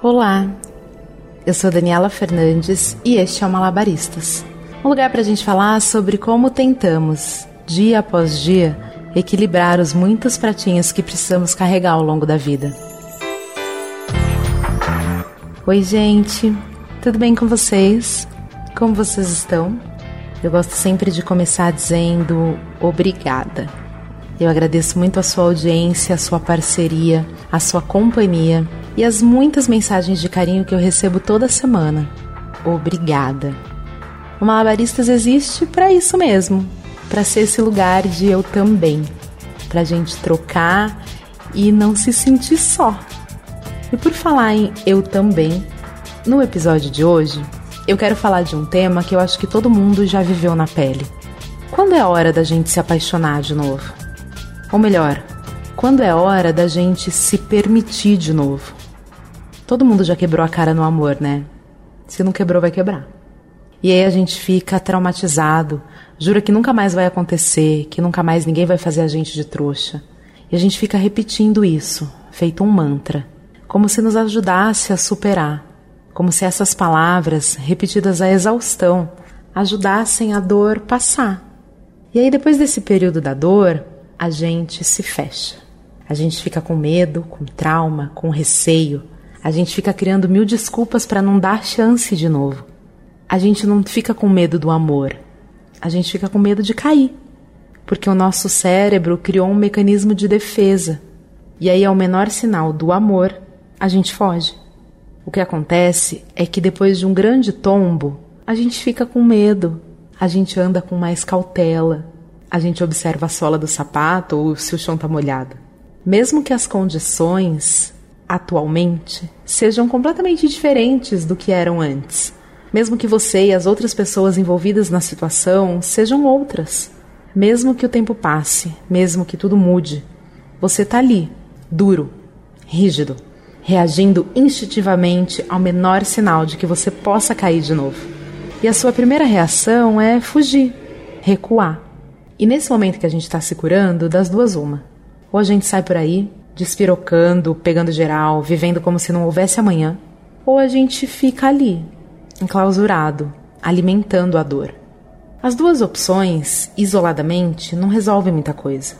Olá, eu sou Daniela Fernandes e este é o Malabaristas um lugar para a gente falar sobre como tentamos, dia após dia, equilibrar os muitos pratinhos que precisamos carregar ao longo da vida. Oi, gente, tudo bem com vocês? Como vocês estão? Eu gosto sempre de começar dizendo obrigada. Eu agradeço muito a sua audiência, a sua parceria, a sua companhia e as muitas mensagens de carinho que eu recebo toda semana. Obrigada. O Malabaristas existe para isso mesmo, para ser esse lugar de eu também, para gente trocar e não se sentir só. E por falar em eu também, no episódio de hoje, eu quero falar de um tema que eu acho que todo mundo já viveu na pele. Quando é hora da gente se apaixonar de novo? Ou melhor, quando é hora da gente se permitir de novo? Todo mundo já quebrou a cara no amor, né? Se não quebrou, vai quebrar. E aí a gente fica traumatizado, jura que nunca mais vai acontecer, que nunca mais ninguém vai fazer a gente de trouxa. E a gente fica repetindo isso, feito um mantra, como se nos ajudasse a superar, como se essas palavras, repetidas à exaustão, ajudassem a dor passar. E aí depois desse período da dor, a gente se fecha. A gente fica com medo, com trauma, com receio. A gente fica criando mil desculpas para não dar chance de novo a gente não fica com medo do amor, a gente fica com medo de cair, porque o nosso cérebro criou um mecanismo de defesa. E aí, ao menor sinal do amor, a gente foge. O que acontece é que depois de um grande tombo, a gente fica com medo, a gente anda com mais cautela, a gente observa a sola do sapato ou se o chão está molhado. Mesmo que as condições, atualmente, sejam completamente diferentes do que eram antes. Mesmo que você e as outras pessoas envolvidas na situação sejam outras. Mesmo que o tempo passe, mesmo que tudo mude, você está ali, duro, rígido, reagindo instintivamente ao menor sinal de que você possa cair de novo. E a sua primeira reação é fugir, recuar. E nesse momento que a gente está se curando, das duas, uma. Ou a gente sai por aí, despirocando, pegando geral, vivendo como se não houvesse amanhã, ou a gente fica ali, enclausurado, alimentando a dor. As duas opções, isoladamente, não resolvem muita coisa.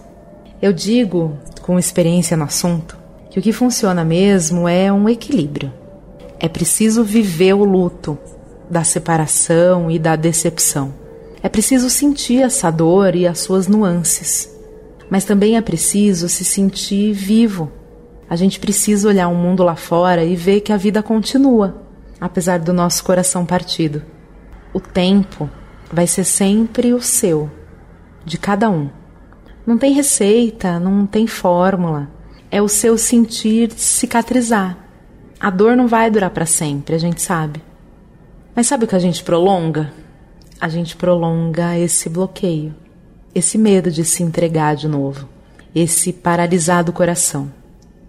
Eu digo, com experiência no assunto, que o que funciona mesmo é um equilíbrio. É preciso viver o luto da separação e da decepção. É preciso sentir essa dor e as suas nuances. Mas também é preciso se sentir vivo. A gente precisa olhar o mundo lá fora e ver que a vida continua apesar do nosso coração partido. O tempo vai ser sempre o seu, de cada um. Não tem receita, não tem fórmula. É o seu sentir cicatrizar. A dor não vai durar para sempre, a gente sabe. Mas sabe o que a gente prolonga? A gente prolonga esse bloqueio, esse medo de se entregar de novo, esse paralisar do coração.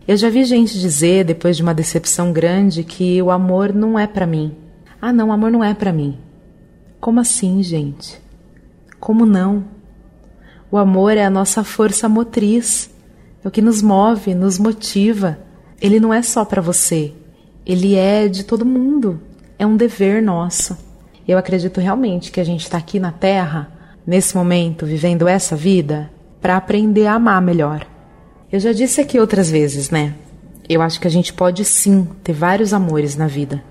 Eu já vi gente dizer, depois de uma decepção grande, que o amor não é para mim. Ah, não, amor não é para mim. Como assim, gente? Como não? O amor é a nossa força motriz, é o que nos move, nos motiva. Ele não é só para você, ele é de todo mundo. É um dever nosso. Eu acredito realmente que a gente está aqui na Terra, nesse momento, vivendo essa vida, para aprender a amar melhor. Eu já disse aqui outras vezes, né? Eu acho que a gente pode sim ter vários amores na vida.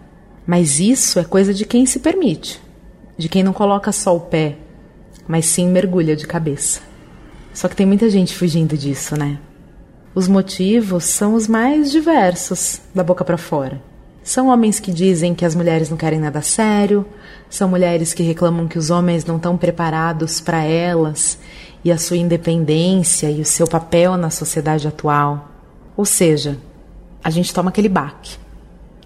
Mas isso é coisa de quem se permite, de quem não coloca só o pé, mas sim mergulha de cabeça. Só que tem muita gente fugindo disso, né? Os motivos são os mais diversos, da boca para fora. São homens que dizem que as mulheres não querem nada sério, são mulheres que reclamam que os homens não estão preparados para elas e a sua independência e o seu papel na sociedade atual. Ou seja, a gente toma aquele baque.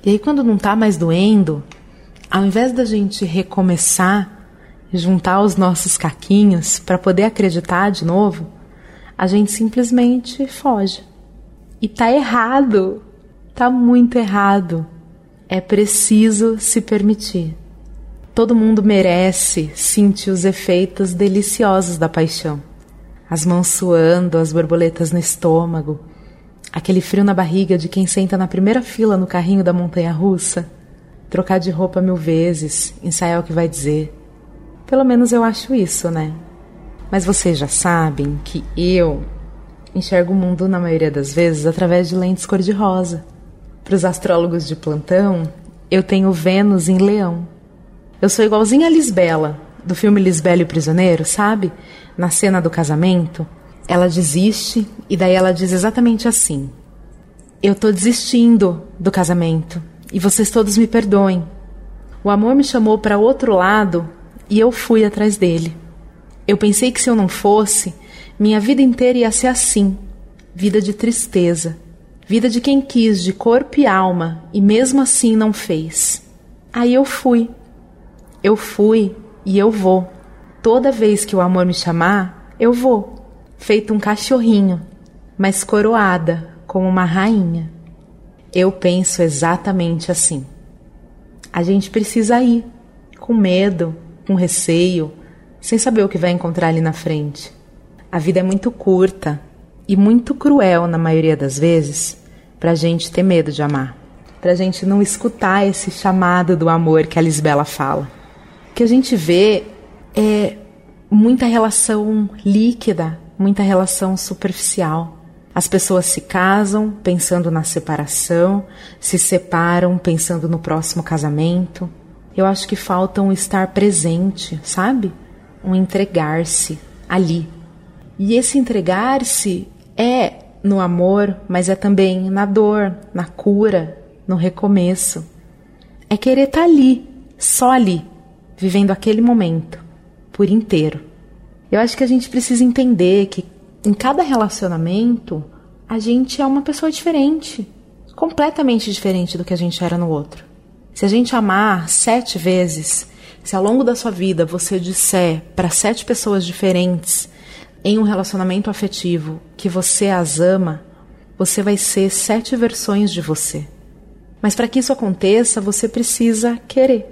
E aí, quando não está mais doendo, ao invés da gente recomeçar, juntar os nossos caquinhos para poder acreditar de novo, a gente simplesmente foge. E tá errado. Tá muito errado. É preciso se permitir. Todo mundo merece sentir os efeitos deliciosos da paixão. As mãos suando, as borboletas no estômago, Aquele frio na barriga de quem senta na primeira fila no carrinho da montanha russa. Trocar de roupa mil vezes, ensaiar o que vai dizer. Pelo menos eu acho isso, né? Mas vocês já sabem que eu enxergo o mundo, na maioria das vezes, através de lentes cor-de-rosa. Para os astrólogos de plantão, eu tenho Vênus em Leão. Eu sou igualzinha a Lisbela, do filme Lisbela e o Prisioneiro, sabe? Na cena do casamento, ela desiste e daí ela diz exatamente assim: Eu tô desistindo do casamento e vocês todos me perdoem. O amor me chamou para outro lado e eu fui atrás dele. Eu pensei que se eu não fosse, minha vida inteira ia ser assim vida de tristeza, vida de quem quis de corpo e alma e mesmo assim não fez. Aí eu fui. Eu fui e eu vou. Toda vez que o amor me chamar, eu vou, feito um cachorrinho, mas coroada como uma rainha. Eu penso exatamente assim. A gente precisa ir, com medo, com receio, sem saber o que vai encontrar ali na frente. A vida é muito curta e muito cruel, na maioria das vezes, para a gente ter medo de amar, para a gente não escutar esse chamado do amor que a Lisbela fala. O que a gente vê é muita relação líquida, muita relação superficial. As pessoas se casam pensando na separação, se separam pensando no próximo casamento. Eu acho que falta um estar presente, sabe? Um entregar-se ali. E esse entregar-se é no amor, mas é também na dor, na cura, no recomeço. É querer estar tá ali, só ali, vivendo aquele momento por inteiro. Eu acho que a gente precisa entender que em cada relacionamento a gente é uma pessoa diferente, completamente diferente do que a gente era no outro. Se a gente amar sete vezes, se ao longo da sua vida você disser para sete pessoas diferentes em um relacionamento afetivo que você as ama, você vai ser sete versões de você. Mas para que isso aconteça, você precisa querer.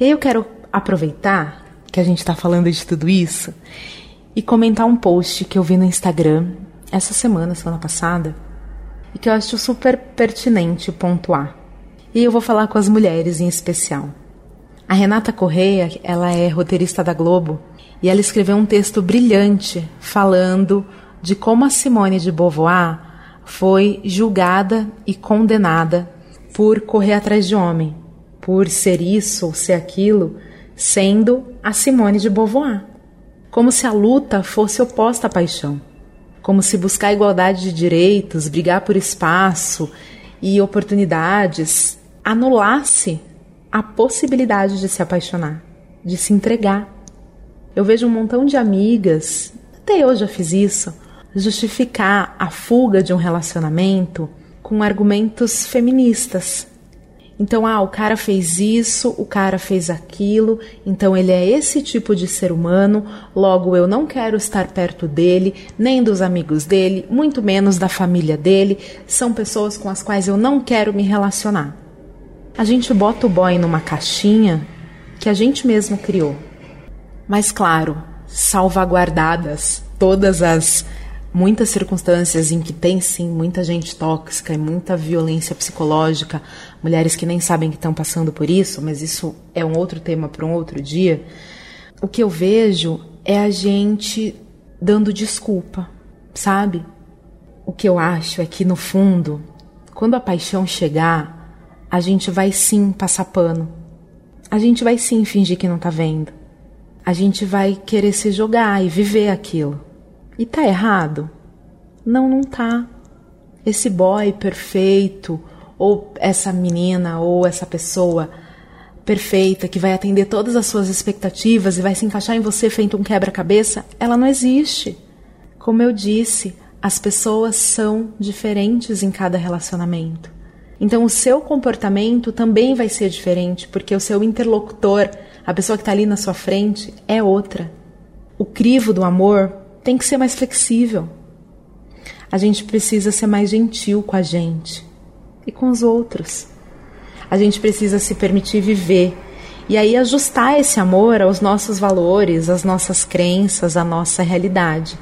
E eu quero aproveitar que a gente está falando de tudo isso e comentar um post que eu vi no Instagram essa semana, semana passada, e que eu acho super pertinente pontuar. E eu vou falar com as mulheres em especial. A Renata Correia, ela é roteirista da Globo, e ela escreveu um texto brilhante falando de como a Simone de Beauvoir foi julgada e condenada por correr atrás de homem, por ser isso ou ser aquilo, sendo a Simone de Beauvoir. Como se a luta fosse oposta à paixão. Como se buscar igualdade de direitos, brigar por espaço e oportunidades anulasse a possibilidade de se apaixonar, de se entregar. Eu vejo um montão de amigas, até eu já fiz isso, justificar a fuga de um relacionamento com argumentos feministas, então, ah, o cara fez isso, o cara fez aquilo, então ele é esse tipo de ser humano, logo eu não quero estar perto dele, nem dos amigos dele, muito menos da família dele, são pessoas com as quais eu não quero me relacionar. A gente bota o boy numa caixinha que a gente mesmo criou. Mas, claro, salvaguardadas todas as muitas circunstâncias em que tem sim muita gente tóxica e muita violência psicológica, mulheres que nem sabem que estão passando por isso, mas isso é um outro tema para um outro dia. O que eu vejo é a gente dando desculpa, sabe? O que eu acho é que no fundo, quando a paixão chegar, a gente vai sim passar pano. A gente vai sim fingir que não tá vendo. A gente vai querer se jogar e viver aquilo. E tá errado? Não, não tá. Esse boy perfeito, ou essa menina, ou essa pessoa perfeita que vai atender todas as suas expectativas e vai se encaixar em você feito um quebra-cabeça, ela não existe. Como eu disse, as pessoas são diferentes em cada relacionamento. Então, o seu comportamento também vai ser diferente, porque o seu interlocutor, a pessoa que está ali na sua frente, é outra. O crivo do amor tem que ser mais flexível. A gente precisa ser mais gentil com a gente e com os outros. A gente precisa se permitir viver e aí ajustar esse amor aos nossos valores, às nossas crenças, à nossa realidade.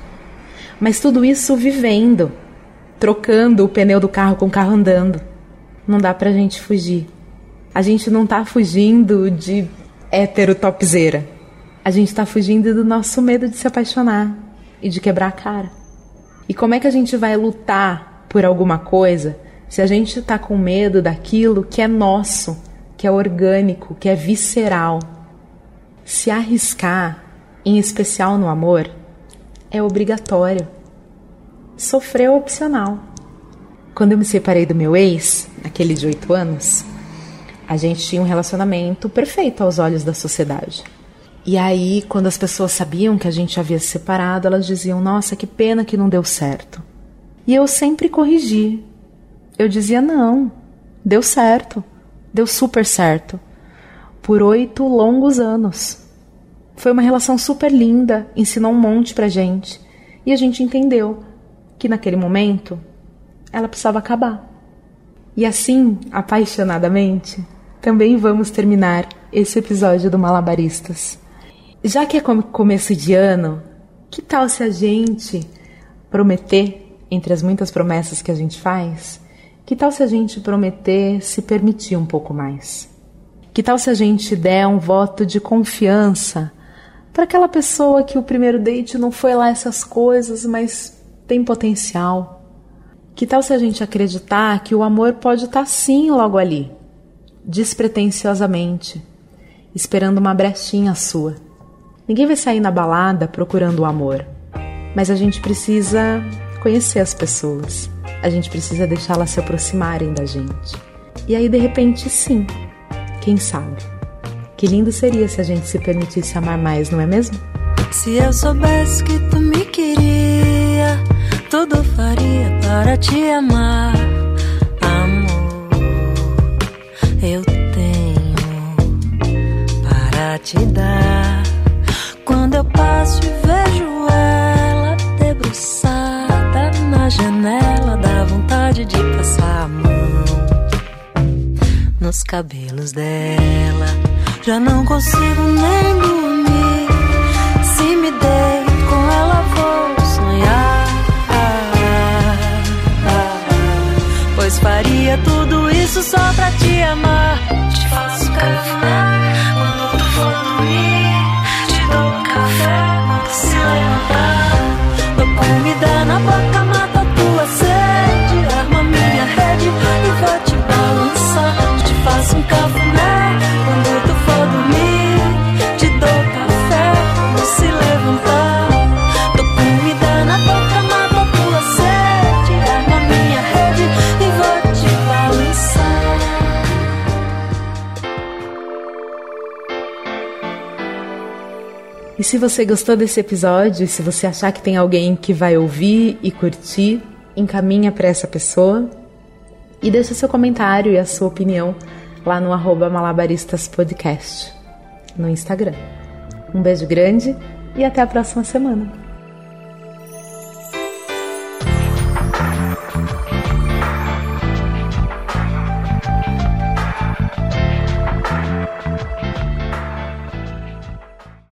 Mas tudo isso vivendo. trocando o pneu do carro com o carro andando. Não dá pra gente fugir. A gente não tá fugindo de hétero topzeira. A gente tá fugindo do nosso medo de se apaixonar e de quebrar a cara. E como é que a gente vai lutar por alguma coisa se a gente tá com medo daquilo que é nosso, que é orgânico, que é visceral? Se arriscar, em especial no amor, é obrigatório. Sofrer é opcional. Quando eu me separei do meu ex, aquele de oito anos, a gente tinha um relacionamento perfeito aos olhos da sociedade. E aí, quando as pessoas sabiam que a gente havia se separado, elas diziam: Nossa, que pena que não deu certo. E eu sempre corrigi. Eu dizia: Não, deu certo. Deu super certo. Por oito longos anos. Foi uma relação super linda, ensinou um monte pra gente. E a gente entendeu que naquele momento ela precisava acabar. E assim, apaixonadamente, também vamos terminar esse episódio do Malabaristas. Já que é começo de ano, que tal se a gente prometer, entre as muitas promessas que a gente faz, que tal se a gente prometer se permitir um pouco mais? Que tal se a gente der um voto de confiança para aquela pessoa que o primeiro date não foi lá essas coisas, mas tem potencial? Que tal se a gente acreditar que o amor pode estar tá sim logo ali, despretensiosamente, esperando uma brechinha sua? Ninguém vai sair na balada procurando o amor, mas a gente precisa conhecer as pessoas. A gente precisa deixá-las se aproximarem da gente. E aí, de repente, sim, quem sabe? Que lindo seria se a gente se permitisse amar mais, não é mesmo? Se eu soubesse que tu me queria, tudo faria para te amar. Amor, eu tenho para te dar. Eu passo e vejo ela debruçada na janela, dá vontade de passar a mão nos cabelos dela. Já não consigo nem dormir. Se me deito se você gostou desse episódio, se você achar que tem alguém que vai ouvir e curtir, encaminha para essa pessoa e deixa seu comentário e a sua opinião lá no arroba malabaristaspodcast no Instagram. Um beijo grande e até a próxima semana.